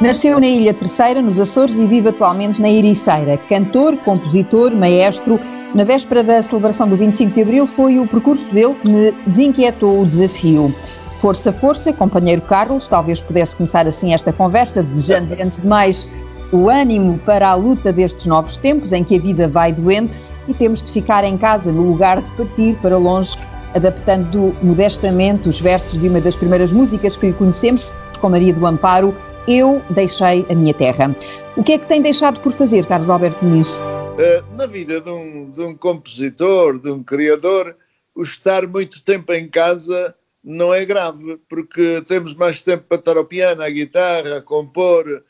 Nasceu na Ilha Terceira, nos Açores, e vive atualmente na Ericeira. Cantor, compositor, maestro. Na véspera da celebração do 25 de Abril foi o percurso dele que me desinquietou o desafio. Força, força, companheiro Carlos, talvez pudesse começar assim esta conversa, desejando antes de mais o ânimo para a luta destes novos tempos em que a vida vai doente e temos de ficar em casa no lugar de partir para longe, adaptando modestamente os versos de uma das primeiras músicas que lhe conhecemos, com Maria do Amparo, Eu Deixei a Minha Terra. O que é que tem deixado por fazer, Carlos Alberto Muniz? Eh, na vida de um, de um compositor, de um criador, o estar muito tempo em casa não é grave, porque temos mais tempo para estar ao piano, à guitarra, a compor.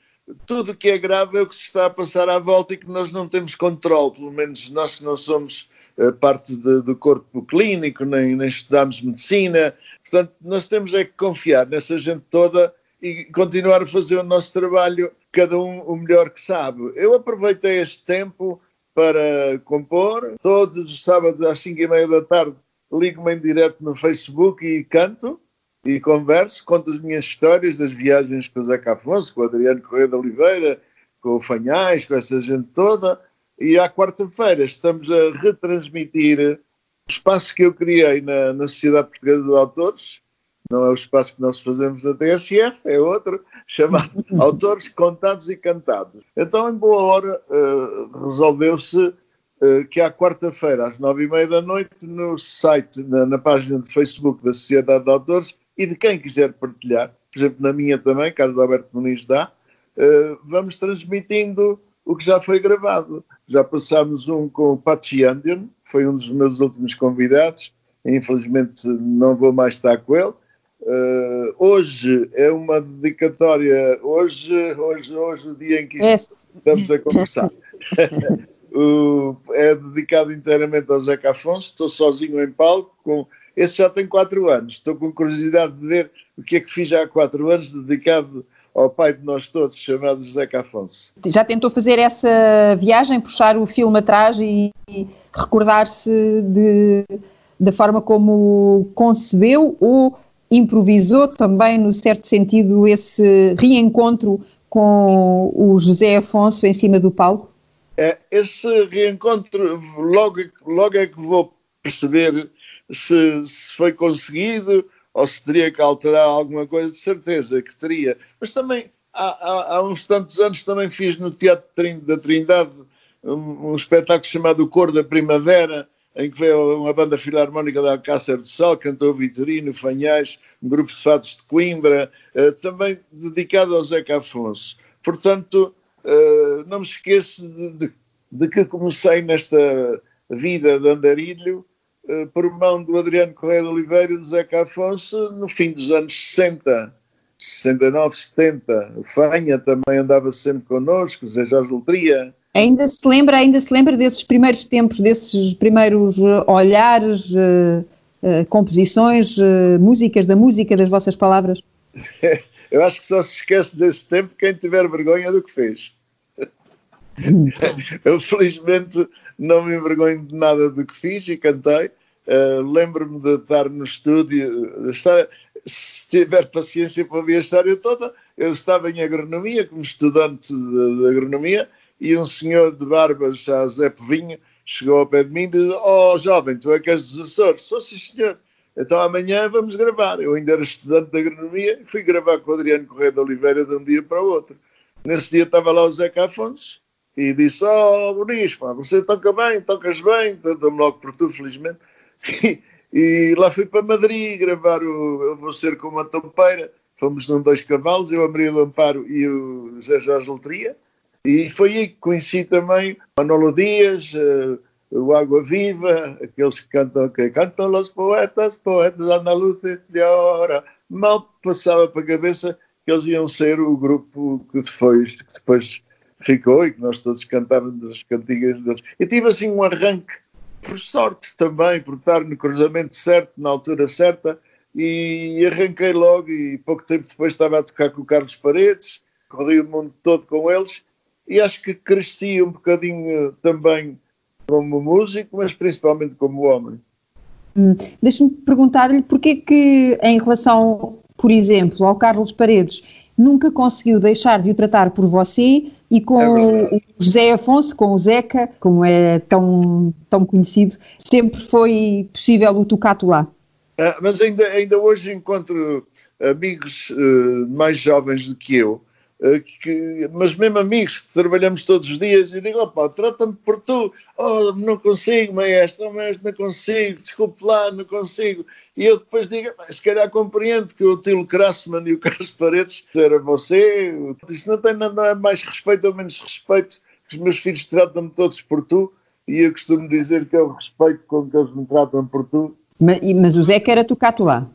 Tudo o que é grave é o que se está a passar à volta e que nós não temos controle, pelo menos nós que não somos uh, parte de, do corpo clínico, nem, nem estudamos medicina. Portanto, nós temos é que confiar nessa gente toda e continuar a fazer o nosso trabalho, cada um o melhor que sabe. Eu aproveitei este tempo para compor, todos os sábados às 5 e meia da tarde ligo-me em direto no Facebook e canto e converso, conto as minhas histórias das viagens com o Zeca Afonso, com o Adriano Correia de Oliveira, com o Fanhais, com essa gente toda. E à quarta-feira estamos a retransmitir o espaço que eu criei na, na Sociedade Portuguesa de Autores. Não é o espaço que nós fazemos na TSF, é outro, chamado Autores Contados e Cantados. Então, em boa hora, uh, resolveu-se eh, que à quarta-feira, às nove e meia da noite, no site, na, na, página de Facebook da Sociedade de Autores e de quem quiser partilhar, por exemplo, na minha também, Carlos Alberto Muniz dá, uh, vamos transmitindo o que já foi gravado. Já passámos um com o Patsy Andian, foi um dos meus últimos convidados, infelizmente não vou mais estar com ele. Uh, hoje é uma dedicatória, hoje, hoje, hoje, o dia em que estamos a conversar. uh, é dedicado inteiramente ao Zeca Afonso, estou sozinho em palco, com, esse já tem quatro anos, estou com curiosidade de ver o que é que fiz já há quatro anos dedicado ao pai de nós todos, chamado Zeca Afonso. Já tentou fazer essa viagem, puxar o filme atrás e recordar-se da forma como concebeu ou improvisou também, no certo sentido, esse reencontro com o José Afonso em cima do palco? É, esse reencontro, logo, logo é que vou perceber se, se foi conseguido ou se teria que alterar alguma coisa, de certeza que teria. Mas também, há, há, há uns tantos anos, também fiz no Teatro da Trindade um, um espetáculo chamado Cor da Primavera, em que veio uma banda filarmónica da Alcácer do Sol, cantou Vitorino, Fanhais, um grupo de fados de Coimbra, uh, também dedicado ao Zeca Afonso. Portanto, uh, não me esqueço de, de, de, que comecei nesta vida de andarilho uh, por mão do Adriano Correia de Oliveira e do Zeca Afonso no fim dos anos 60, 69, 70. O Fanha também andava sempre connosco, o Zé Jorge Lutria. Ainda se lembra, ainda se lembra desses primeiros tempos, desses primeiros eh, olhares, uh, uh, composições, músicas, da música, das vossas palavras? Eu acho que só se esquece desse tempo quem tiver vergonha do que fez. Eu felizmente não me envergonho de nada do que fiz e cantei. Uh, Lembro-me de estar no estúdio, estar, se tiver paciência para ouvir a história toda, eu estava em agronomia, como estudante de, de agronomia, e um senhor de barba, já Zé Povinho, chegou ao pé de mim e disse: Oh, jovem, tu é que és dos Açores? Sou sim, senhor. Então amanhã vamos gravar. Eu ainda era estudante de agronomia e fui gravar com o Adriano Correia de Oliveira de um dia para o outro. Nesse dia estava lá o Zeca Afonso e disse: Oh, Bonis, você toca bem, tocas bem, dou-me logo por tu, felizmente. E, e, lá fui para Madrid gravar o Eu Vou Ser Como a Tompeira. Fomos num dois cavalos, eu, a Maria do Amparo e o José Jorge Letria. E foi aí que conheci também Manolo Dias. Uh, o Água Viva, aqueles que cantam, que cantam os poetas, poetas andaluces de hora. Mal passava para a cabeça que eles iam ser o grupo que depois, que depois ficou e que nós todos cantávamos as cantigas deles. E tive assim um arranque, por sorte também, por estar no cruzamento certo, na altura certa, e arranquei logo e pouco tempo depois estava a tocar com o Carlos Paredes, corri o mundo todo com eles e acho que cresci um bocadinho também como músico, mas principalmente como homem. Hum, Deixe-me perguntar-lhe porquê que, em relação, por exemplo, ao Carlos Paredes, nunca conseguiu deixar de o tratar por você e com é o José Afonso, com o Zeca, como é tão, tão conhecido, sempre foi possível o tocato lá. Ah, mas ainda, ainda hoje encontro amigos uh, mais jovens do que eu, que, mas mesmo amigos que trabalhamos todos os dias, e digo, opa, trata-me por tu, oh, não consigo, maestro, oh, maestro, não consigo, desculpe lá, não consigo. E eu depois digo, se calhar compreendo que o Tilo Krassman e o Carlos Paredes era você, isso não tem nada mais respeito ou menos respeito, que os meus filhos tratam-me todos por tu, e eu costumo dizer que é o respeito com que eles me tratam por tu, mas, mas o Zeca era tocato lá?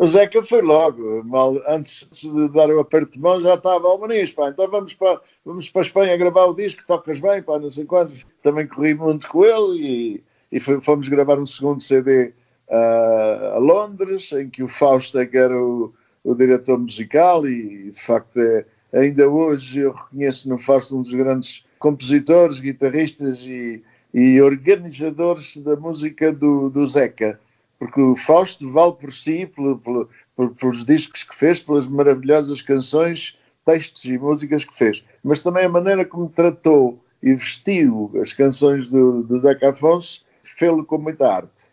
O Zeca foi logo, mal, antes de dar o aperto de mão já estava ao Muniz, pá, então vamos para, vamos para a Espanha gravar o disco, tocas bem, pá, não sei quantos. Também corri muito com ele e, e fomos gravar um segundo CD uh, ah, a Londres, em que o Fausto é que era o, o diretor musical e, de facto é, ainda hoje eu reconheço no Fausto um dos grandes compositores, guitarristas e, e organizadores da música do, do Zeca porque o Fausto vale por si, pelo, pelo, pelos discos que fez, pelas maravilhosas canções, textos e músicas que fez, mas também a maneira como tratou e vestiu as canções do, do Zeca Afonso, fê-lo com muita arte.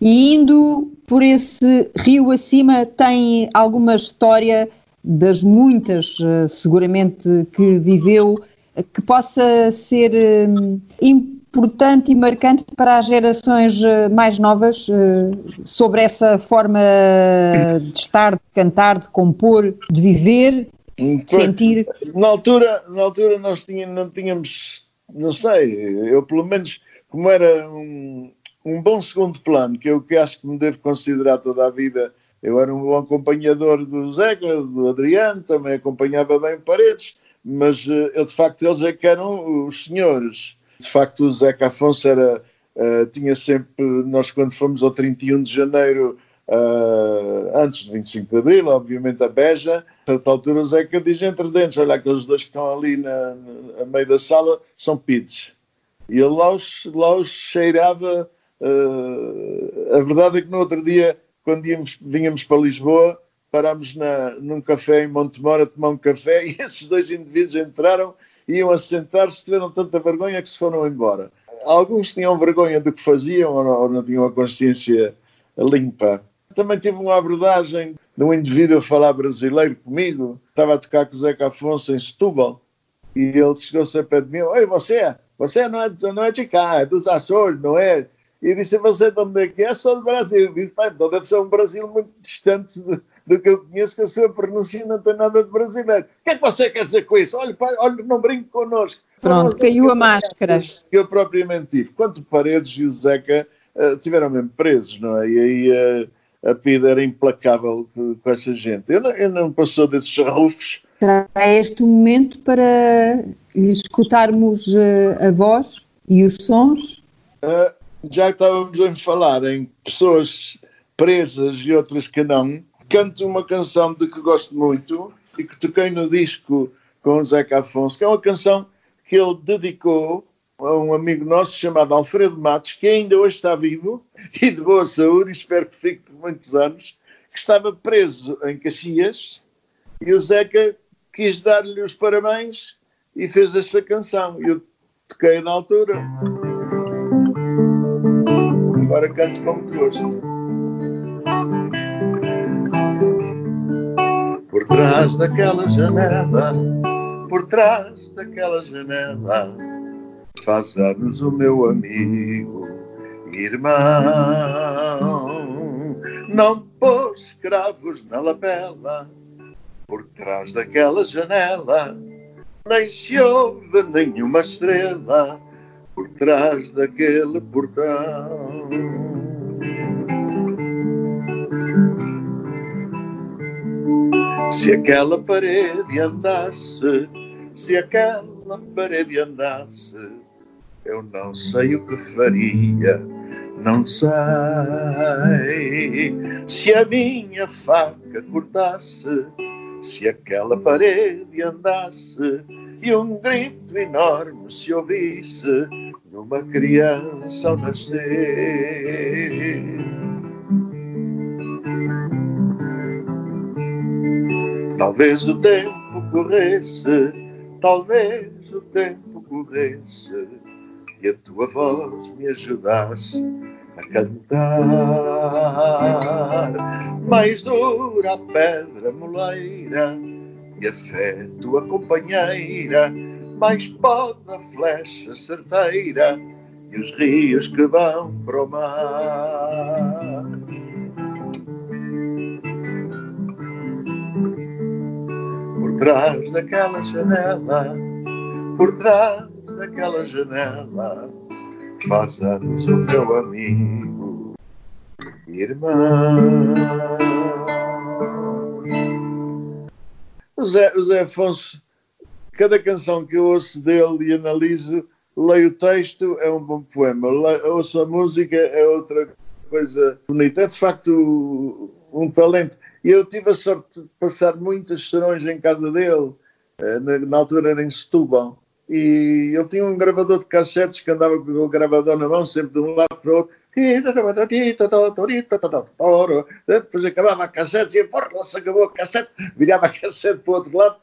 E indo por esse rio acima, tem alguma história das muitas, eh, seguramente, que viveu, que possa ser importante eh, importante e marcante para as gerações eh, mais novas eh, sobre essa forma de estar, de cantar, de compor, de viver, de sentir? Na altura, na altura nós tínhamos, não tínhamos, não sei, eu pelo menos, como era um, um bom segundo plano, que eu que acho que me devo considerar toda a vida, eu era um acompanhador do Zeca, do Adriano, também acompanhava bem Paredes, mas eh, eu de facto eles é que eram os senhores de facto, o Zeca Afonso era, uh, tinha sempre, nós quando fomos ao 31 de janeiro, uh, antes do 25 de abril, obviamente a Beja, a certa altura o Zeca diz entre dentes, olha aqueles dois que estão ali na, na meio da sala, são pides. E ele lá os, lá os cheirava, uh, a verdade é que no outro dia, quando íamos, vínhamos para Lisboa, parámos na, num café em Montemor a tomar um café e esses dois indivíduos entraram iam assentar-se, tiveram tanta vergonha que se foram embora. Alguns tinham vergonha do que faziam ou não, ou não tinham a consciência limpa. Também tive uma abordagem de um indivíduo a falar brasileiro comigo, estava a tocar com o Zeca Afonso em Setúbal, e ele chegou-se a pé de mim, Oi, você, você não é, não é de cá, é dos Açores, não é? E disse, você de onde é que é? Sou do Brasil. Disse, então deve ser um Brasil muito distante de, do que eu conheço, que a sua pronúncia não tem nada de brasileiro. O que é que você quer dizer com isso? Olha, pai, olha não brinque connosco. Pronto, caiu a máscara. Que eu propriamente tive. Quanto Paredes e o Zeca uh, tiveram mesmo presos, não é? E aí uh, a PIDA era implacável com, com essa gente. Eu não, eu não passou desses rufos. Será este o momento para escutarmos uh, a voz e os sons? já que estávamos a falar em pessoas presas e outras que não, canto uma canção de que gosto muito e que toquei no disco com o Zeca Afonso, que é uma canção que ele dedicou a um amigo nosso chamado Alfredo Matos, que ainda hoje está vivo e de boa saúde, e espero que fique por muitos anos, que estava preso em Caxias e o Zeca quis dar-lhe os parabéns e fez esta canção. Eu toquei na altura. Agora canto com muito gosto. Trás daquela janela, por trás daquela janela, faz anos o meu amigo, irmão. Não pôs cravos na lapela, por trás daquela janela, nem se ouve nenhuma estrela, por trás daquele portão. Se aquela parede andasse, se aquela parede andasse, eu não sei o que faria, não sei. Se a minha faca cortasse, se aquela parede andasse e um grito enorme se ouvisse numa criança ao nascer. Talvez o tempo corresse, talvez o tempo corresse e a tua voz me ajudasse a cantar. Mais dura a pedra moleira e a fé tua companheira, mais pode a flecha certeira e os rios que vão para o mar. Trás daquela janela, por trás daquela janela, faz anos o meu amigo, irmão. O Zé Afonso, cada canção que eu ouço dele e analiso, leio o texto, é um bom poema. Leio, ouço a música, é outra coisa bonita. É de facto um talento. E eu tive a sorte de passar muitas serões em casa dele, eh, na, na altura era em Setúbal. E ele tinha um gravador de cassetes que andava com o gravador na mão, sempre de um lado para o outro. Depois acabava a cassete, e porra, se acabou a cassete, virava a cassete para o outro lado,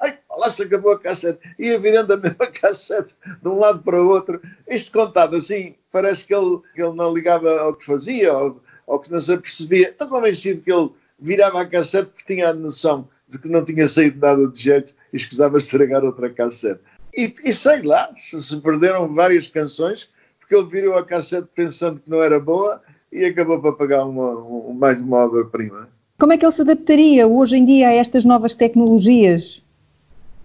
ai, lá se acabou a cassete, ia virando a mesma cassete de um lado para o outro. Isto contado assim, parece que ele, que ele não ligava ao que fazia, ou, ou que não se apercebia. Estou convencido que ele virava a cassete porque tinha a noção de que não tinha saído nada de jeito e escusava estragar outra cassete. E, e sei lá, se, se perderam várias canções porque ele virou a cassete pensando que não era boa e acabou para pagar uma, uma, mais uma obra-prima. Como é que ele se adaptaria hoje em dia a estas novas tecnologias?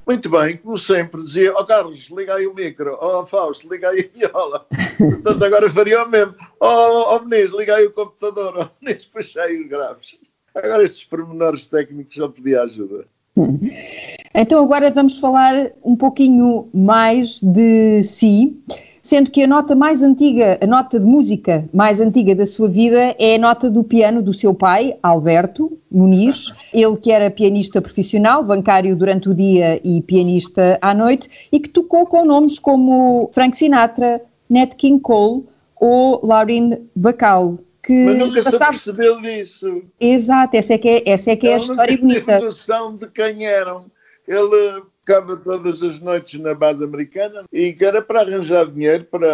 Muito bem, como sempre, dizia, ó oh, Carlos, liga aí o micro, ó oh, Fausto, liga aí a viola. Portanto, agora faria o mesmo. Ó oh, oh, Muniz, liga aí o computador, ó oh, puxa aí os graves. Agora estes pormenores técnicos já pedia ajuda. Então agora vamos falar um pouquinho mais de si sendo que a nota mais antiga, a nota de música mais antiga da sua vida é a nota do piano do seu pai, Alberto Muniz, ele que era pianista profissional, bancário durante o dia e pianista à noite, e que tocou com nomes como Frank Sinatra, Nat King Cole ou Lauren Bacall. Que Mas nunca se percebeu disso. Exato, essa é que é, essa é, que é a história bonita. noção de quem eram. Ele ficava todas as noites na base americana e que era para arranjar dinheiro para,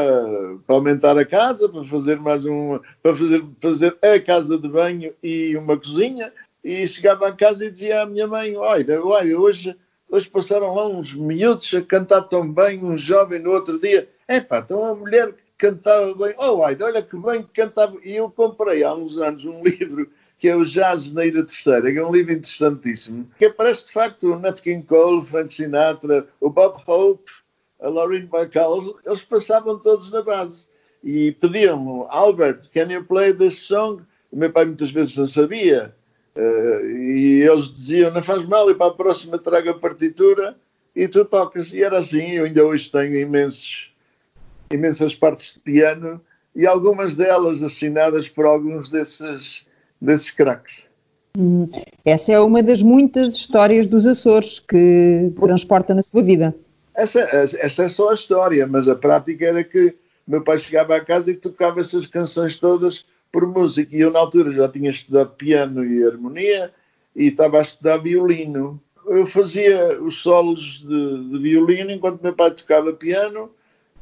para aumentar a casa, para fazer mais um, para fazer, fazer a casa de banho e uma cozinha. E chegava a casa e dizia à minha mãe: Olha, olha hoje, hoje passaram lá uns miúdos a cantar tão bem, um jovem no outro dia. Epá, então a mulher cantava bem. Oh, olha que bem que cantava. E eu comprei há uns anos um livro que é o Jazz na Ilha Terceira, que é um livro interessantíssimo, que aparece de facto o Nat King Cole, o Frank Sinatra, o Bob Hope, a Lauren Bacall, eles passavam todos na base e pediam Albert, can you play this song? O meu pai muitas vezes não sabia uh, e eles diziam, não faz mal, e para a próxima traga a partitura e tu tocas. E era assim, eu ainda hoje tenho imensos, imensas partes de piano e algumas delas assinadas por alguns desses desses craques. Hum, essa é uma das muitas histórias dos Açores que transporta na sua vida. Essa, essa é só a história, mas a prática era que meu pai chegava à casa e tocava essas canções todas por música. E eu, na altura, já tinha estudado piano e harmonia e estava a estudar violino. Eu fazia os solos de, de violino enquanto meu pai tocava piano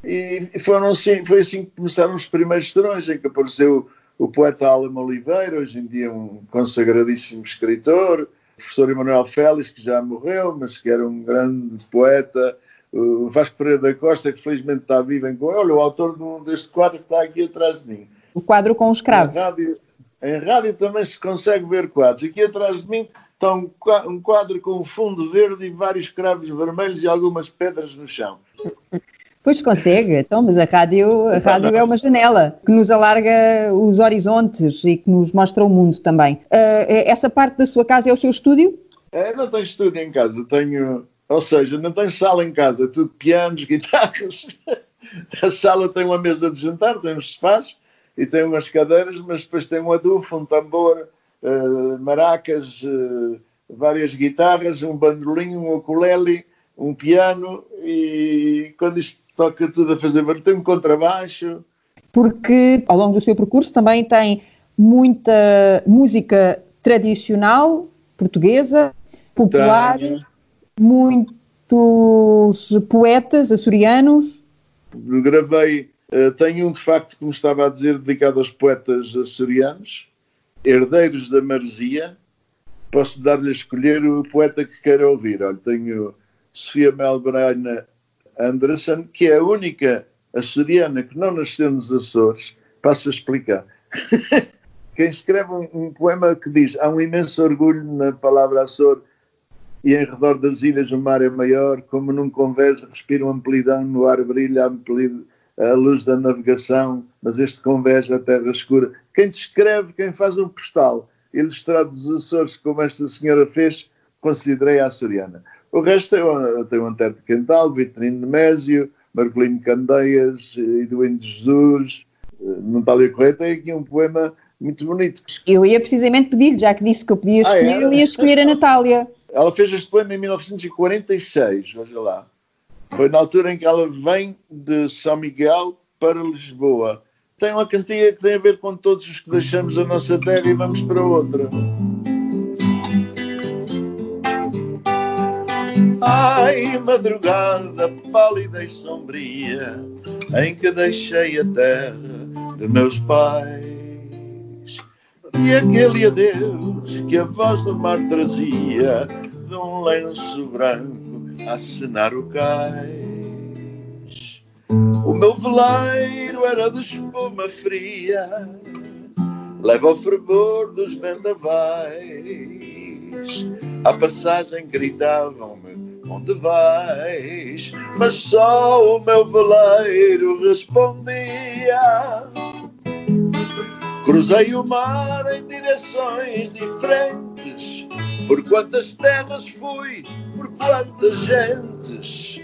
e foram assim, foi assim que começaram os primeiros serões, em que apareceu o poeta Alan Oliveira, hoje em dia um consagradíssimo escritor, o professor Emanuel Félix, que já morreu, mas que era um grande poeta, o Vasco Pereira da Costa, que felizmente está vivo em Olha, o autor deste quadro que está aqui atrás de mim. O quadro com os cravos. Em rádio, em rádio também se consegue ver quadros. Aqui atrás de mim está um quadro com um fundo verde e vários cravos vermelhos e algumas pedras no chão. Pois consegue, então, mas a rádio, a rádio é uma janela que nos alarga os horizontes e que nos mostra o mundo também. Uh, essa parte da sua casa é o seu estúdio? É, não tenho estúdio em casa, tenho, ou seja, não tenho sala em casa, tudo pianos, guitarras. A sala tem uma mesa de jantar, tem uns sofás e tem umas cadeiras, mas depois tem um adufo, um tambor, uh, maracas, uh, várias guitarras, um bandolim, um ukulele, um piano e quando isto toca tudo a fazer barulho, tem um contrabaixo. Porque ao longo do seu percurso também tem muita música tradicional, portuguesa, popular, Tenho. muitos poetas açorianos. Gravei, eh, tenho um de facto, como estava a dizer, dedicado aos poetas açorianos, herdeiros da Marzia. Posso dar-lhe a escolher o poeta que queira ouvir. Olha, tenho Sofia Melbraina Anderson, que é a única açoriana que não nasceu nos Açores. Passo a explicar. Quem escreve um, um poema que diz há um imenso orgulho na palavra Açor e em redor das ilhas o mar é maior, como num convés respira uma amplidão, no ar brilha a, ampli- a luz da navegação, mas este convés é a terra escura. Quem descreve, quem faz um postal ilustrado dos Açores, como esta senhora fez, considerei a açoriana. O resto eu, eu tenho Antero de Quental, Vitorino Nemésio, Marcolino Candeias, Eduardo de Jesus, eh, Natália Correia, tem aqui um poema muito bonito. Eu ia precisamente pedir, já que disse que eu podia Ah, escolher, é? eu ia escolher a Natália. Ela fez este poema em 1946, veja lá. Foi na altura em que ela vem de São Miguel para Lisboa. Tem uma cantiga que tem a ver com todos os que deixamos a nossa terra e vamos para outra. Ai, madrugada pálida e sombria, em que deixei a terra de meus pais. E aquele adeus que a voz do mar trazia de um lenço branco a acenar o cais. O meu veleiro era de espuma fria, leva o fervor dos vendavais. À passagem gritavam-me onde vais, mas só o meu veleiro respondia. Cruzei o mar em direções diferentes. Por quantas terras fui, por quantas gentes,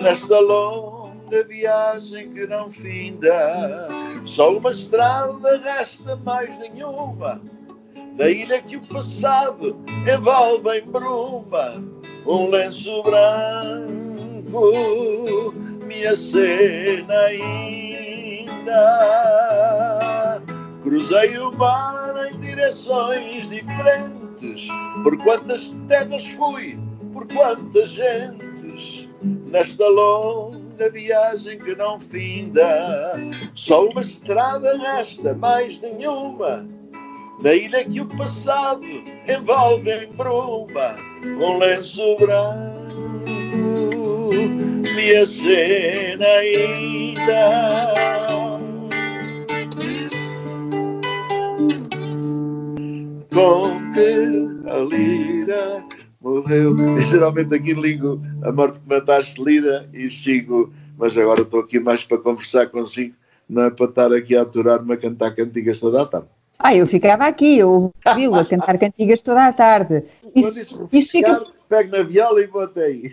nesta longa viagem que não finda. Só uma estrada resta mais nenhuma. Da ilha que o passado envolve em bruma, um lenço branco me acena ainda. Cruzei o mar em direções diferentes. Por quantas terras fui, por quantas gentes, nesta longa viagem que não finda. Só uma estrada resta, mais nenhuma. Na ilha que o passado envolve em bruma, um lenço branco me acena ainda. com que a lira morreu. E geralmente aqui ligo a morte que mataste lira e sigo, mas agora estou aqui mais para conversar consigo, não é para estar aqui a aturar-me a cantar cantigas toda a tarde. Ah, eu ficava aqui, eu ouvi-lo a cantar cantigas toda a tarde. Isso, isso isso fica. pego na viola e vou até aí.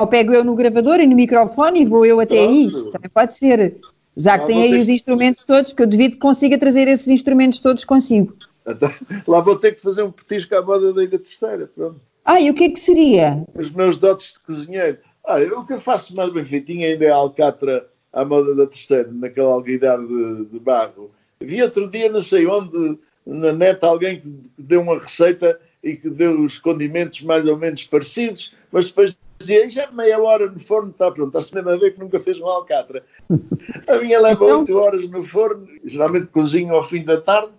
Ou pego eu no gravador e no microfone e vou eu até aí. Pronto. Também pode ser. Já que Ah, tem aí os que- instrumentos todos, que eu devido que consiga trazer esses instrumentos todos consigo. Então, lá vou ter que fazer um petisco à moda da Ilha Terceira, pronto. Ah, e o que é que seria? Os meus dotes de cozinheiro. Olha, o que eu faço mais bem feitinho ainda é a alcatra à moda da Terceira, naquele alguidar de, de barro. Vi outro dia, não sei onde, na net, alguém que deu uma receita e que deu os condimentos mais ou menos parecidos, mas depois dizia, "Ei, já meia hora no forno está pronto, está-se mesmo a ver que nunca fez uma alcatra. A minha leva Então- 8 horas no forno, geralmente cozinho ao fim da tarde,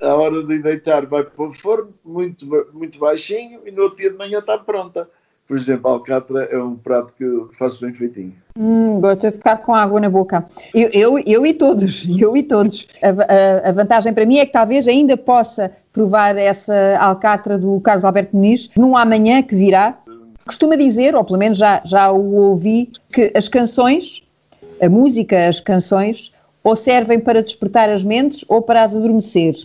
a hora de deitar vai para o forno, muito, muito baixinho, e no outro dia de manhã está pronta. Por exemplo, a alcatra é um prato que eu faço bem feitinho. Hum, agora estou a ficar com água na boca. Eu, eu, eu e todos, eu e todos. A, a- a vantagem para mim é que talvez ainda possa provar essa alcatra do Carlos Alberto Muniz num amanhã que virá. Costuma dizer, ou pelo menos já, já o ouvi, que as canções, a música, as canções, ou servem para despertar as mentes ou para as adormecer.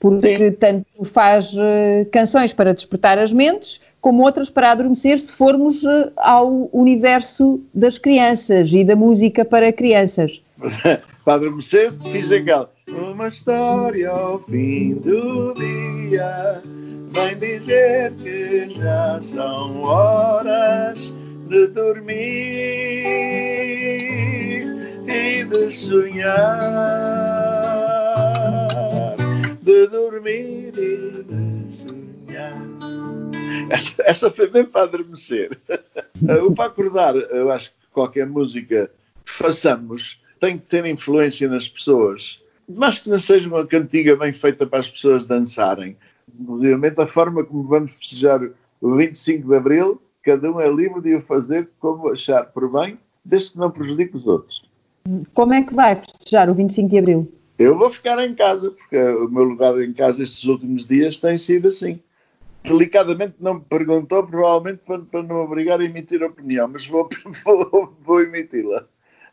Porque tanto faz eh, canções para despertar as mentes, como outras para adormecer se formos eh, ao universo das crianças e da música para crianças. Para adormecer, fiz aquela. Uma história ao fim do dia vem dizer que já são horas de dormir e de sonhar. De dormir dormir e de sonhar. Essa, essa foi bem para adormecer. o para acordar, eu acho que qualquer música que façamos tem que ter influência nas pessoas. Mas que não seja uma cantiga bem feita para as pessoas dançarem. Obviamente, a forma como vamos festejar o 25 de Abril, cada um é livre de o fazer como achar por bem, desde que não prejudique os outros. Como é que vai festejar o 25 de Abril? Eu vou ficar em casa, porque o meu lugar em casa estes últimos dias tem sido assim. Delicadamente não me perguntou, provavelmente para, para não obrigar a emitir opinião, mas vou, vou, vou emiti-la.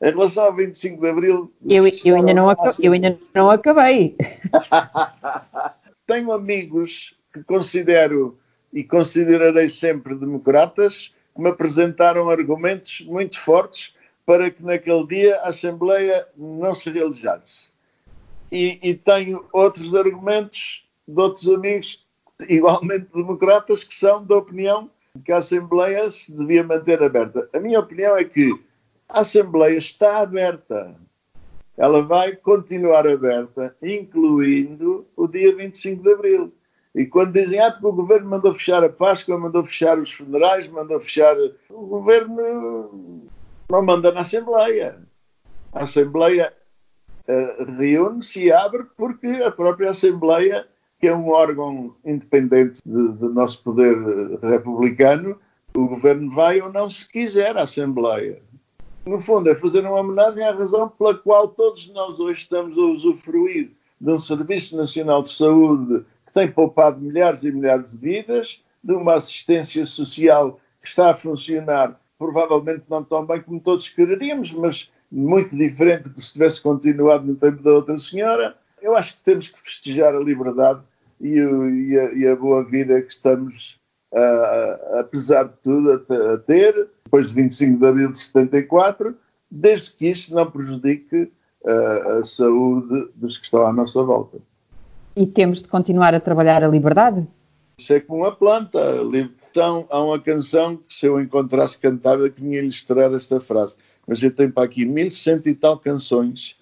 Em relação ao 25 de Abril. Eu, eu, ainda, não eu ainda não acabei. Tenho amigos que considero e considerarei sempre democratas que me apresentaram argumentos muito fortes para que naquele dia a Assembleia não se realizasse. E, e tenho outros argumentos de outros amigos igualmente democratas que são da opinião que a Assembleia se devia manter aberta. A minha opinião é que a Assembleia está aberta. Ela vai continuar aberta, incluindo o dia 25 de Abril. E quando dizem, ah, o governo mandou fechar a Páscoa, mandou fechar os funerais, mandou fechar. O governo não manda na Assembleia. A Assembleia uh, reúne-se e abre porque a própria Assembleia, que é um órgão independente do nosso poder republicano, o governo vai ou não se quiser à Assembleia. No fundo, é fazer uma homenagem à razão pela qual todos nós hoje estamos a usufruir de um Serviço Nacional de Saúde que tem poupado milhares e milhares de vidas, de uma assistência social que está a funcionar provavelmente não tão bem como todos quereríamos, mas muito diferente do que se tivesse continuado no tempo da outra senhora. Eu acho que temos que festejar a liberdade e, e, a, e a, boa vida que estamos, uh, apesar de tudo, a, a, ter, depois de 25 de abril de 74, desde que isto não prejudique a saúde dos que estão à nossa volta. E temos de continuar a trabalhar a liberdade? Isso é como uma planta. Então, há uma canção que, se eu encontrasse cantada, que vinha ilustrar esta frase. Mas eu tenho para aqui 1100 e tal canções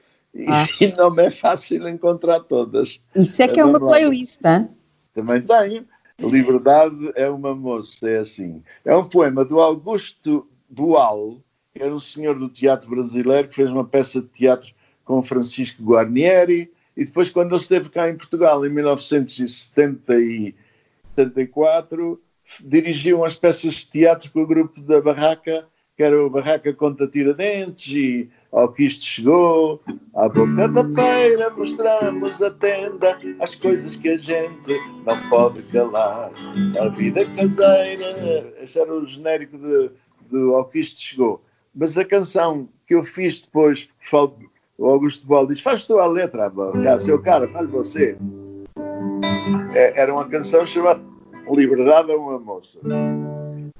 ah. e não me é fácil encontrar todas. Isso é que é uma playlist, hein? Também tenho. Liberdade é uma moça, é assim. É um poema do Augusto Boal, que era um senhor do teatro brasileiro que fez uma peça de teatro com Francisco Guarnieri e depois quando ele esteve cá em Portugal em 1974 dirigiu umas peças de teatro com o grupo da Barraca, que era o Barraca Conta Tiradentes e ao que isto chegou, à boca da feira mostramos a tenda, as coisas que a gente não pode calar. A vida caseira, esse era o genérico de, de ao que isto chegou. Mas a canção que eu fiz depois, o Augusto Bol diz: Faz tu a letra, cá, seu cara, faz você. É, era uma canção chamada Liberdade é uma moça.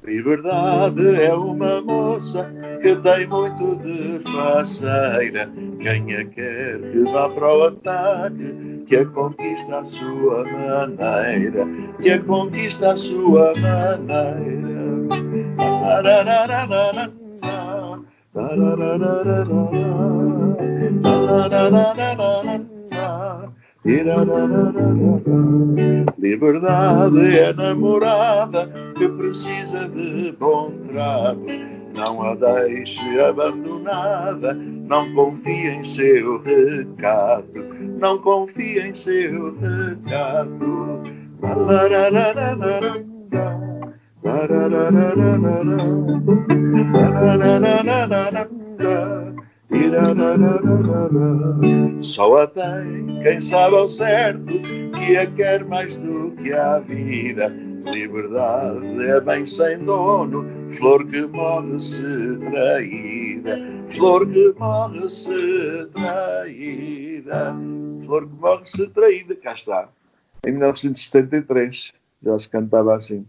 Liberdade é uma moça que tem muito de faceira. Quem a quer que vá para o ataque, que a conquista à sua maneira, que a conquista à sua maneira. Liberdade é namorada que precisa de bom trato. Não a deixe abandonada, não confie em seu recato, não confie em seu recato. Só a tem quem sabe ao certo que a quer mais do que a vida. Liberdade é bem sem dono, flor que morre-se traída, flor que morre-se traída, flor que morre-se traída. Cá está, em 1973 já se cantava assim.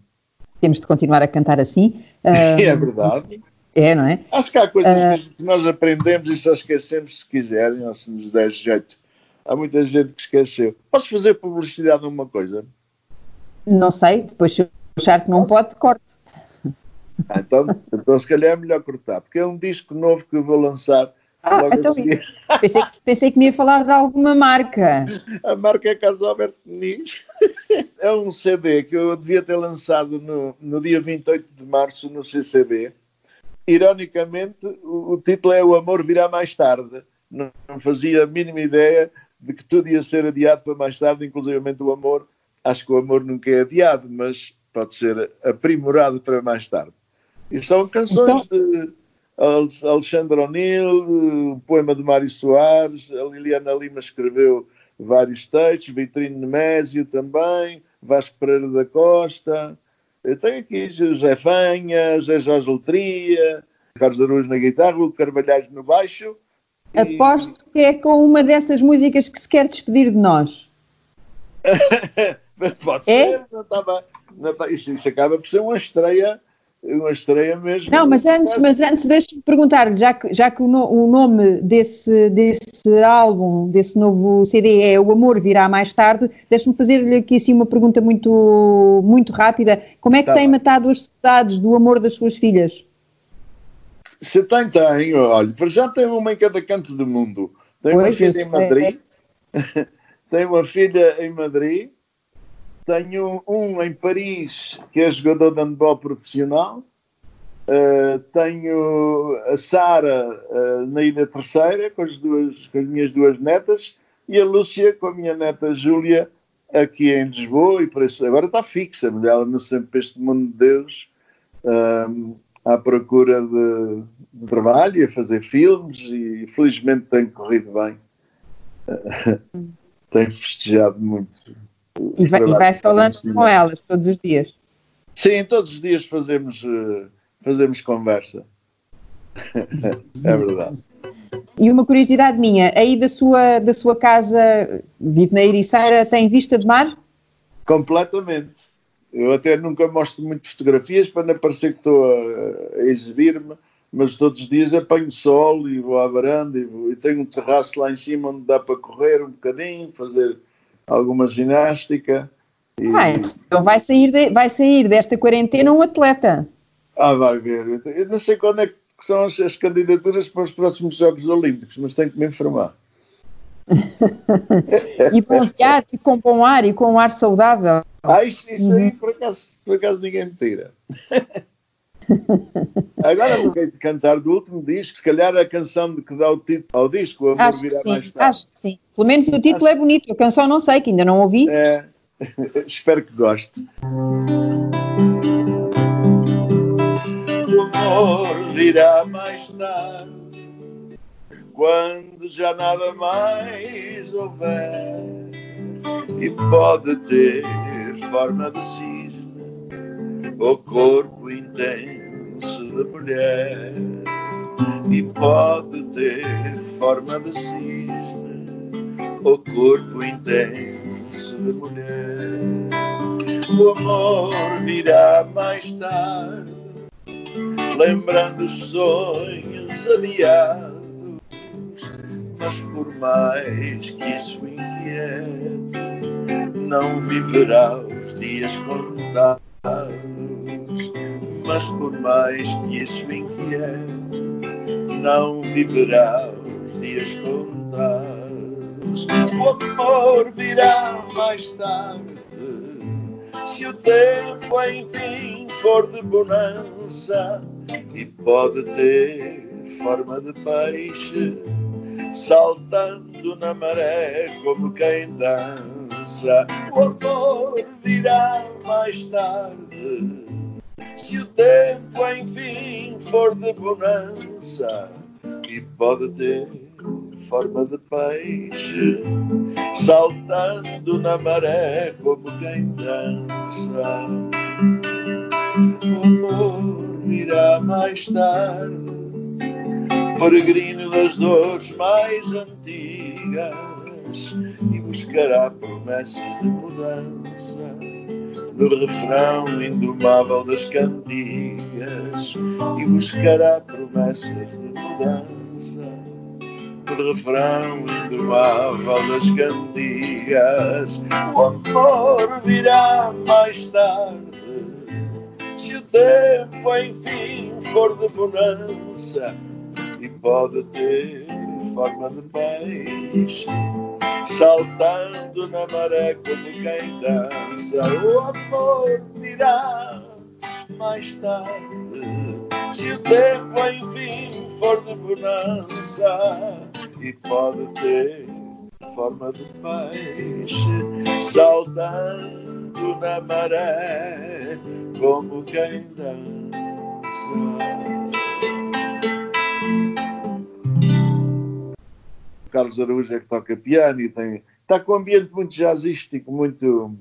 Temos de continuar a cantar assim. Uh, é verdade. É, não é? Acho que há coisas uh... que nós aprendemos e só esquecemos se quiserem ou se nos der jeito. Há muita gente que esqueceu. Posso fazer publicidade a uma coisa? Não sei, depois se eu achar que não pode, corto. Ah, então, então, se calhar é melhor cortar, porque é um disco novo que eu vou lançar Ah, então, pensei, pensei, que me ia falar de alguma marca. A marca é Carlos Alberto Muniz. É um CD que eu devia ter lançado no, no dia 28 de março no CCB. Ironicamente, o, título é O Amor Virá Mais Tarde. Não, não fazia a mínima ideia de que tudo ia ser adiado para mais tarde, inclusive o amor. Acho que o amor nunca é adiado, mas pode ser aprimorado para mais tarde. E são canções então... de Alexandre O'Neill, o poema de Mário Soares, a Liliana Lima escreveu vários textos, Vitrine Nemésio também, Vasco Pereira da Costa, eu tenho aqui José Fanha, José Jorge Letria, Carlos Araújo na guitarra, o Carvalhais no baixo. E... Aposto que é com uma dessas músicas que se quer despedir de nós. Pode é? ser, não estava, isto, isto acaba por ser uma estreia uma estreia mesmo. Não, mas antes, mas antes deixe-me perguntar-lhe, já que, já que o, no, o, nome desse, desse álbum, desse novo CD é O Amor Virá Mais Tarde, deixe-me fazer-lhe aqui assim uma pergunta muito, muito rápida. Como é que tá tem bem. matado as saudades do amor das suas filhas? Você tem, tem, olha, para já tem uma em cada canto do mundo. Tem pois, uma filha em Madrid, é. tem uma filha em Madrid, tenho um em Paris, que é jogador de handball profissional. Uh, tenho a Sara uh, na Ilha Terceira, com as, duas, com as minhas duas netas, e a Lúcia com a minha neta Júlia, aqui em Lisboa, e por isso agora está fixa, mulher, ela não sempre este mundo de Deus, uh, à procura de, de, trabalho e a fazer filmes, e felizmente tem corrido bem. tem festejado muito e vai, e vai falando com elas todos os dias? Sim, todos os dias fazemos, uh, fazemos conversa. é verdade. E uma curiosidade minha, aí da sua, da sua casa, vive na Ericeira, tem vista de mar? Completamente. Eu até nunca mostro muito fotografias para não parecer que estou a, a exibir-me, mas todos os dias apanho sol e vou à varanda e, vou, e tenho um terraço lá em cima onde dá para correr um bocadinho, fazer alguma ginástica. E... Ah, então vai sair, de, vai sair desta quarentena um atleta. Ah, vai ver. Eu não sei quando é que são as, as candidaturas para os próximos Jogos Olímpicos, mas tenho que me informar. e bronzeado, e com bom ar, e com um ar saudável. Ah, isso, isso aí, uhum. por acaso, por acaso ninguém me tira. Agora vou cantar do último disco, se calhar a canção que dá o título ao disco, Amor acho Virá sim, Mais Tarde. Acho que sim. Pelo menos o título acho... é bonito, a canção não sei, que ainda não ouvi. É, espero que goste. O amor virá mais tarde, quando já nada mais houver, e pode ter forma de cisne, ou corpo intenso de mulher e pode ter forma de cisne. Ou corpo intenso de mulher. O amor virá mais tarde, lembrando os sonhos adiados, mas por mais que isso inquiete, não viverá os dias contados mas por mais que isso inquiete, não viverá os dias contados. O amor virá mais tarde, se o tempo enfim for de bonança e pode ter forma de peixe, saltando na maré como quem dança. O amor virá mais tarde se o tempo enfim for de bonança e pode ter forma de peixe, saltando na maré como quem dança. O amor virá mais tarde, peregrino das dores mais antigas, buscará promessas de mudança no refrão indomável das cantigas e buscará promessas de mudança. No refrão indomável das cantigas, o amor virá mais tarde. Se o tempo enfim for de bonança e pode ter forma de peixe, saltando na maré como quem dança. O amor virá mais tarde, se o tempo enfim for de bonança, e pode ter forma de peixe, saltando na maré como quem dança. Carlos Araújo é que toca piano e tem. Está com um ambiente muito jazzístico, muito.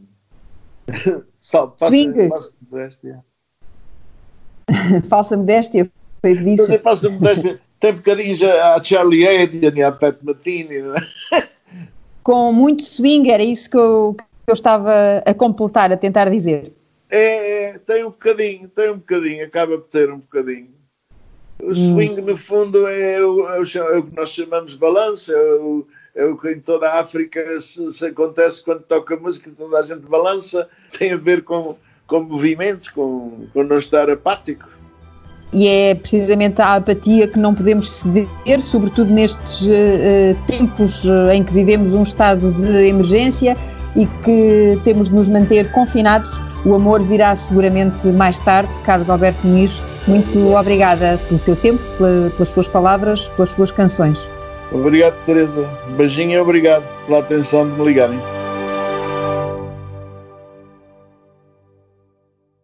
Salve, passa, passa modéstia. Falsa modéstia, foi que disse. Falsa modéstia. Tem bocadinhos a Charlie Adrian e a Pat Martini, é? Com muito swing, era isso que eu, que eu estava a completar, a tentar dizer. É, é, tem um bocadinho, tem um bocadinho, acaba por ter um bocadinho. O swing, no fundo, é o, é o, é o que nós chamamos de balanço, é o, é o que em toda a África se, se, acontece quando toca música, toda a gente balança, tem a ver com, com movimentos, com, com não estar apático. E é precisamente a apatia que não podemos ceder, sobretudo nestes uh, tempos eh, em que vivemos um estado de emergência e que temos de nos manter confinados. O amor virá seguramente mais tarde. Carlos Alberto Muniz, muito obrigada pelo seu tempo, pelas suas palavras, pelas suas canções. Obrigado, Teresa. Beijinho e obrigado pela atenção de me ligarem.